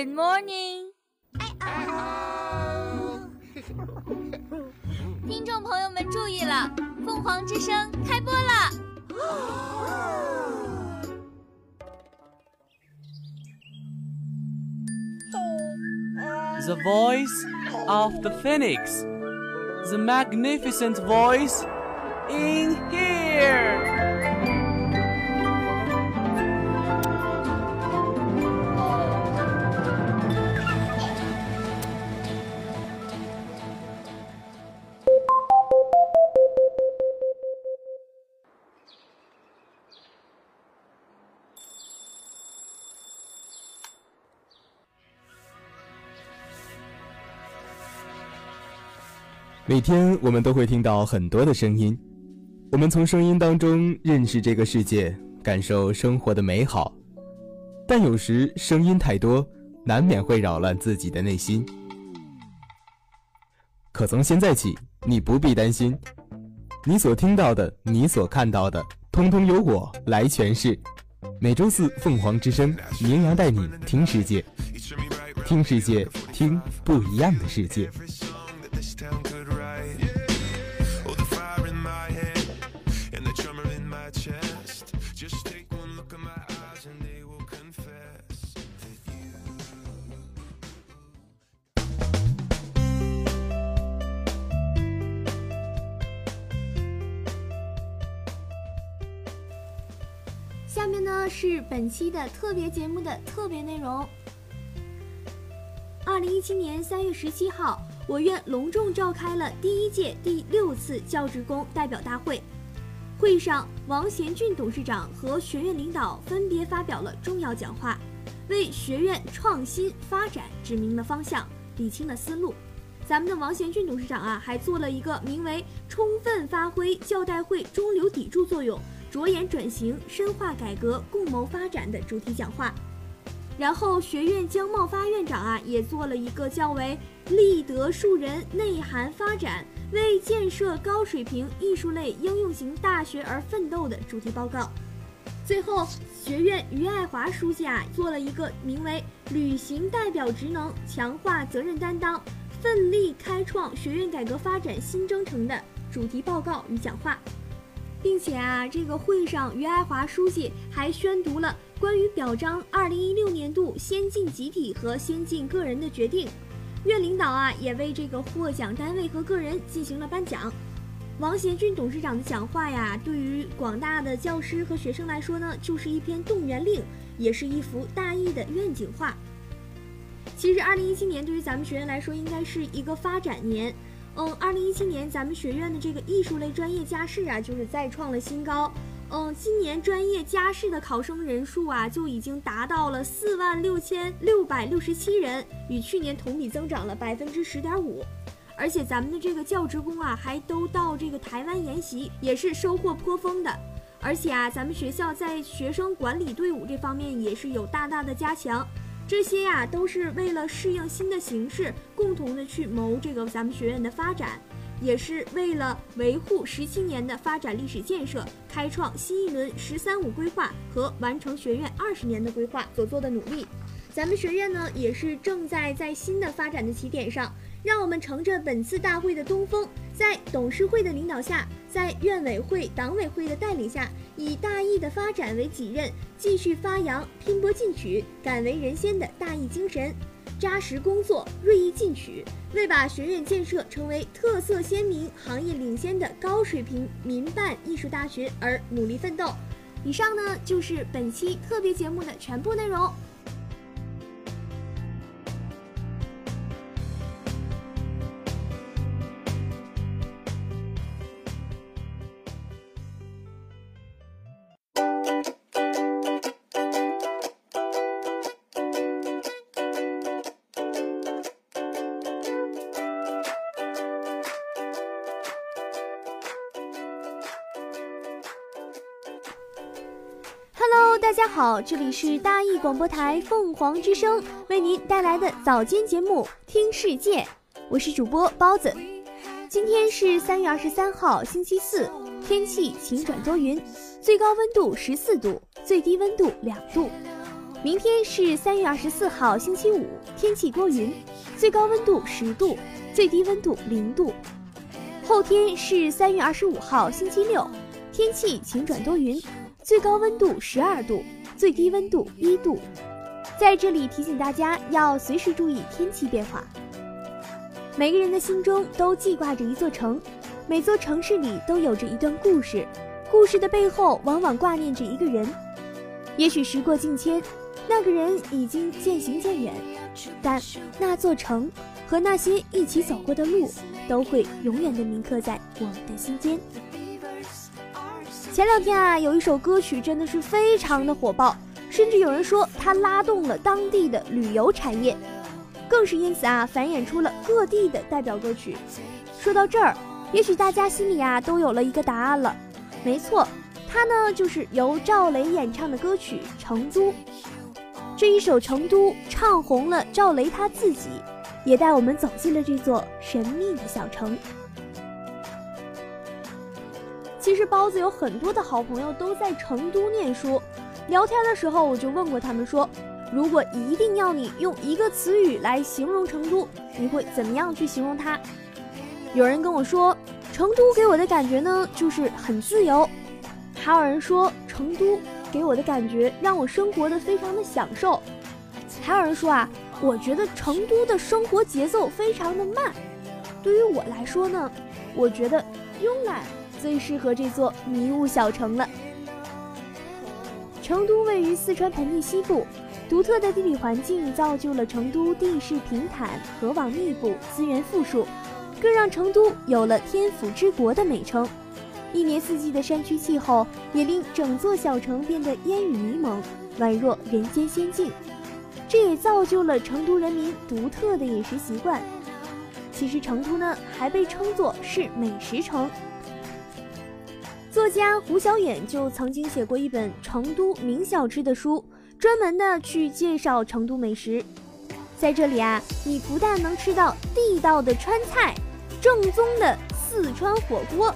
Good morning，听众朋友们注意了，凤凰之声开播了。The voice of the phoenix, the magnificent voice in here. 每天我们都会听到很多的声音，我们从声音当中认识这个世界，感受生活的美好。但有时声音太多，难免会扰乱自己的内心。可从现在起，你不必担心，你所听到的，你所看到的，通通由我来诠释。每周四，凤凰之声，绵羊带你听世界，听世界，听不一样的世界。呢是本期的特别节目的特别内容。二零一七年三月十七号，我院隆重召开了第一届第六次教职工代表大会。会上，王贤俊董事长和学院领导分别发表了重要讲话，为学院创新发展指明了方向，理清了思路。咱们的王贤俊董事长啊，还做了一个名为“充分发挥教代会中流砥柱作用”。着眼转型、深化改革、共谋发展的主题讲话，然后学院江茂发院长啊也做了一个较为“立德树人、内涵发展，为建设高水平艺术类应用型大学而奋斗”的主题报告。最后，学院于爱华书记啊做了一个名为“履行代表职能，强化责任担当，奋力开创学院改革发展新征程”的主题报告与讲话。并且啊，这个会上，于爱华书记还宣读了关于表彰二零一六年度先进集体和先进个人的决定。院领导啊，也为这个获奖单位和个人进行了颁奖。王贤俊董事长的讲话呀，对于广大的教师和学生来说呢，就是一篇动员令，也是一幅大义的愿景画。其实，二零一七年对于咱们学院来说，应该是一个发展年。嗯，二零一七年咱们学院的这个艺术类专业加试啊，就是再创了新高。嗯，今年专业加试的考生人数啊，就已经达到了四万六千六百六十七人，与去年同比增长了百分之十点五。而且咱们的这个教职工啊，还都到这个台湾研习，也是收获颇丰的。而且啊，咱们学校在学生管理队伍这方面也是有大大的加强。这些呀，都是为了适应新的形势，共同的去谋这个咱们学院的发展，也是为了维护十七年的发展历史建设，开创新一轮“十三五”规划和完成学院二十年的规划所做的努力。咱们学院呢，也是正在在新的发展的起点上。让我们乘着本次大会的东风，在董事会的领导下，在院委会、党委会的带领下，以大义的发展为己任，继续发扬拼搏进取、敢为人先的大义精神，扎实工作、锐意进取，为把学院建设成为特色鲜明、行业领先的高水平民办艺术大学而努力奋斗。以上呢，就是本期特别节目的全部内容。这里是大义广播台凤凰之声为您带来的早间节目《听世界》，我是主播包子。今天是三月二十三号，星期四，天气晴转多云，最高温度十四度，最低温度两度。明天是三月二十四号，星期五，天气多云，最高温度十度，最低温度零度。后天是三月二十五号，星期六，天气晴转多云，最高温度十二度，最低温度一度。在这里提醒大家要随时注意天气变化。每个人的心中都记挂着一座城，每座城市里都有着一段故事，故事的背后往往挂念着一个人。也许时过境迁。那个人已经渐行渐远，但那座城和那些一起走过的路，都会永远的铭刻在我们的心间。前两天啊，有一首歌曲真的是非常的火爆，甚至有人说它拉动了当地的旅游产业，更是因此啊，繁衍出了各地的代表歌曲。说到这儿，也许大家心里啊都有了一个答案了，没错，它呢就是由赵雷演唱的歌曲《成都》。这一首《成都》唱红了赵雷他自己，也带我们走进了这座神秘的小城。其实包子有很多的好朋友都在成都念书，聊天的时候我就问过他们说，如果一定要你用一个词语来形容成都，你会怎么样去形容它？有人跟我说，成都给我的感觉呢就是很自由，还有人说成都。给我的感觉让我生活的非常的享受，还有人说啊，我觉得成都的生活节奏非常的慢。对于我来说呢，我觉得慵懒最适合这座迷雾小城了。成都位于四川盆地西部，独特的地理环境造就了成都地势平坦、河网密布、资源富庶，更让成都有了“天府之国”的美称。一年四季的山区气候也令整座小城变得烟雨迷蒙，宛若人间仙境。这也造就了成都人民独特的饮食习惯。其实成都呢，还被称作是美食城。作家胡小远就曾经写过一本《成都名小吃》的书，专门的去介绍成都美食。在这里啊，你不但能吃到地道的川菜，正宗的四川火锅。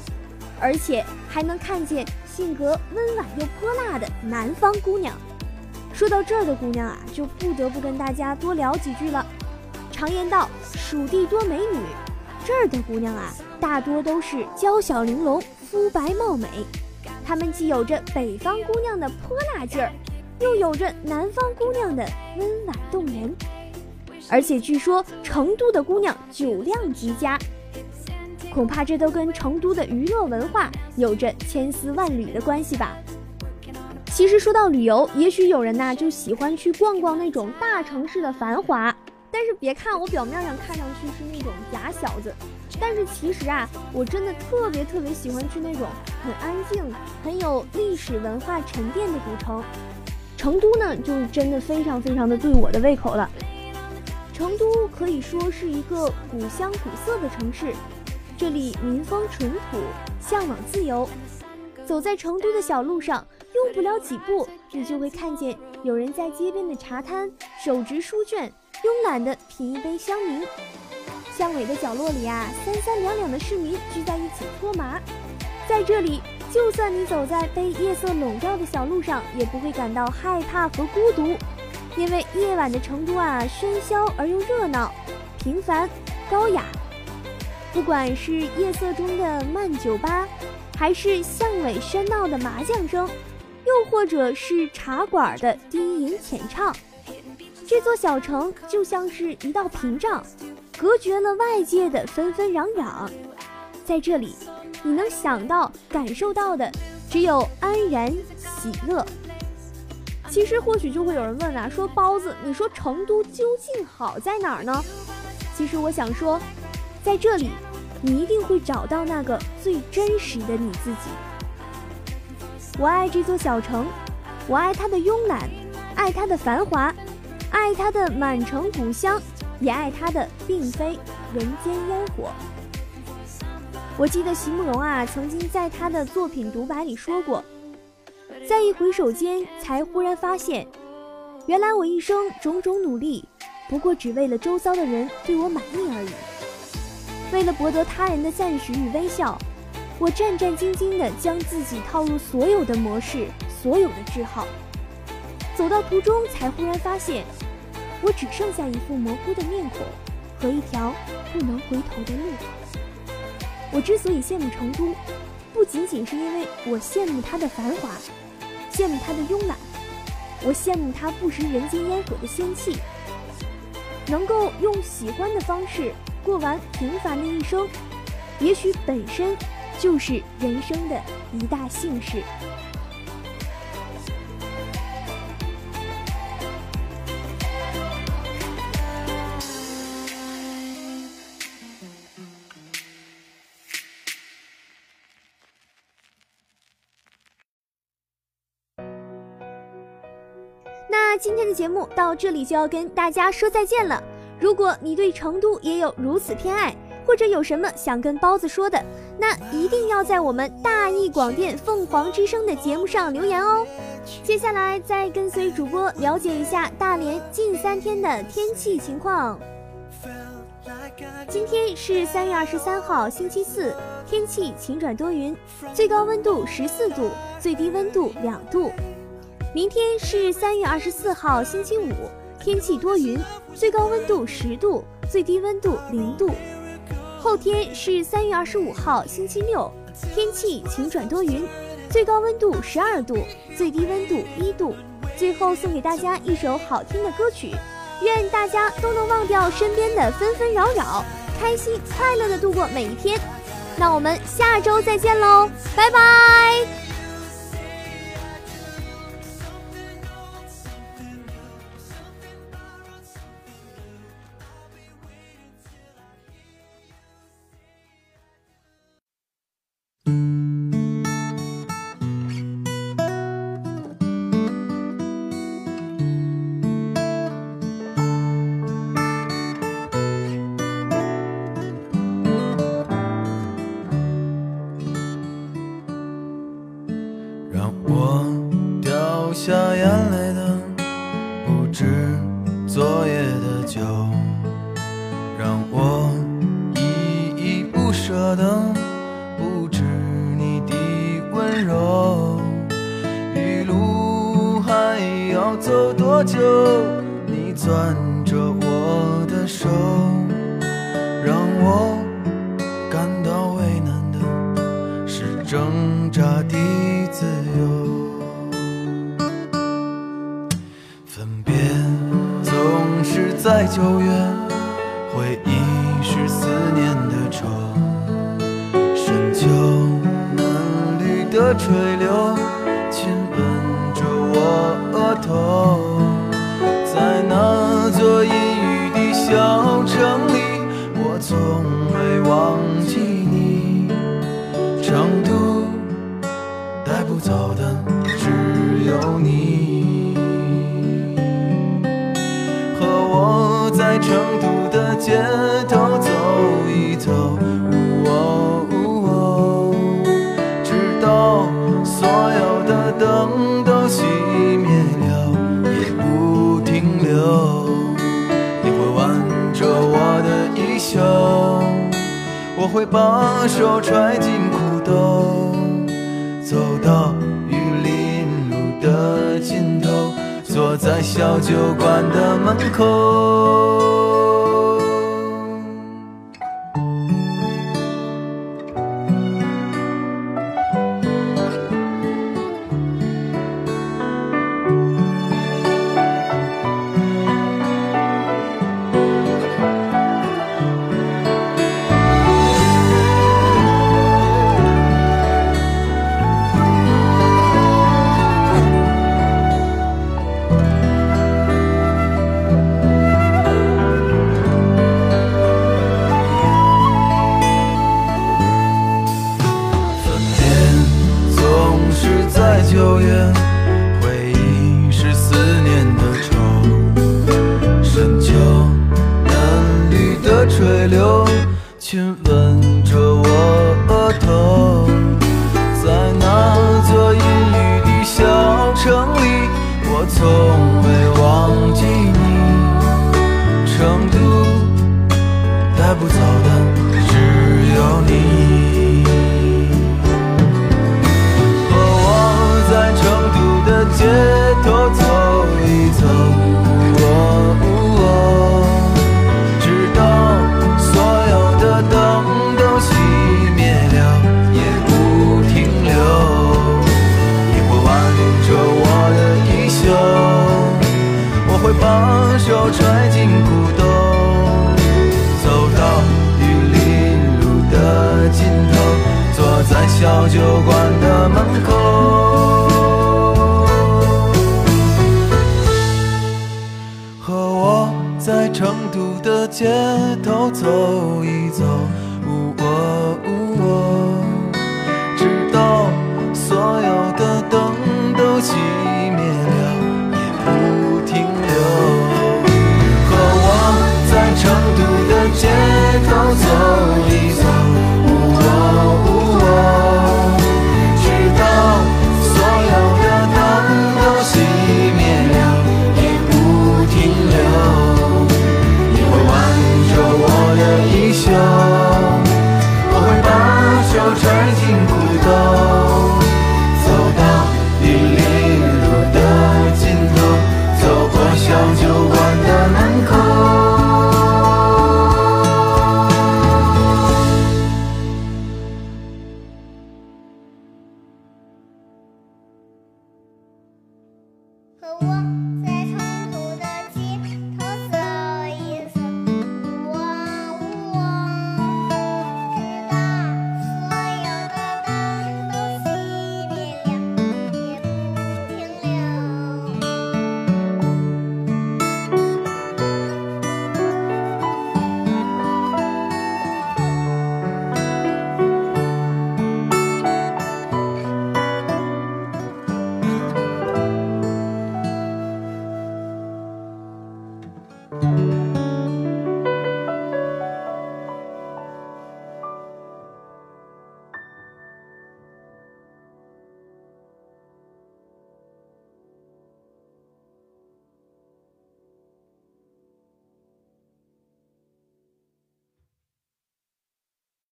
而且还能看见性格温婉又泼辣的南方姑娘。说到这儿的姑娘啊，就不得不跟大家多聊几句了。常言道，蜀地多美女，这儿的姑娘啊，大多都是娇小玲珑、肤白貌美。她们既有着北方姑娘的泼辣劲儿，又有着南方姑娘的温婉动人。而且据说成都的姑娘酒量极佳。恐怕这都跟成都的娱乐文化有着千丝万缕的关系吧。其实说到旅游，也许有人呐就喜欢去逛逛那种大城市的繁华，但是别看我表面上看上去是那种假小子，但是其实啊，我真的特别特别喜欢去那种很安静、很有历史文化沉淀的古城。成都呢，就真的非常非常的对我的胃口了。成都可以说是一个古香古色的城市。这里民风淳朴，向往自由。走在成都的小路上，用不了几步，你就会看见有人在街边的茶摊手执书卷，慵懒地品一杯香茗。巷尾的角落里啊，三三两两的市民聚在一起搓麻。在这里，就算你走在被夜色笼罩的小路上，也不会感到害怕和孤独，因为夜晚的成都啊，喧嚣而又热闹，平凡高雅。不管是夜色中的慢酒吧，还是巷尾喧闹的麻将声，又或者是茶馆的低吟浅唱，这座小城就像是一道屏障，隔绝了外界的纷纷攘攘。在这里，你能想到、感受到的只有安然、喜乐。其实，或许就会有人问啊，说包子，你说成都究竟好在哪儿呢？其实，我想说。在这里，你一定会找到那个最真实的你自己。我爱这座小城，我爱它的慵懒，爱它的繁华，爱它的满城古香，也爱他的并非人间烟火。我记得席慕容啊，曾经在他的作品独白里说过，在一回首间，才忽然发现，原来我一生种种努力，不过只为了周遭的人对我满意而已。为了博得他人的赞许与微笑，我战战兢兢地将自己套入所有的模式，所有的句号。走到途中才忽然发现，我只剩下一副模糊的面孔和一条不能回头的路。我之所以羡慕成都，不仅仅是因为我羡慕它的繁华，羡慕它的慵懒，我羡慕它不食人间烟火的仙气，能够用喜欢的方式过完平凡的一生，也许本身就是人生的一大幸事。节目到这里就要跟大家说再见了。如果你对成都也有如此偏爱，或者有什么想跟包子说的，那一定要在我们大义广电凤凰之声的节目上留言哦。接下来再跟随主播了解一下大连近三天的天气情况。今天是三月二十三号，星期四，天气晴转多云，最高温度十四度，最低温度两度。明天是三月二十四号，星期五，天气多云，最高温度十度，最低温度零度。后天是三月二十五号，星期六，天气晴转多云，最高温度十二度，最低温度一度。最后送给大家一首好听的歌曲，愿大家都能忘掉身边的纷纷扰扰，开心快乐的度过每一天。那我们下周再见喽，拜拜。有多久你攥着我的手让我感到为难的是挣扎的自由。分别总是在九月回忆是思念的愁深秋嫩绿的垂柳你会挽着我的衣袖，我会把手揣进裤兜，走到玉林路的尽头，坐在小酒馆的门口。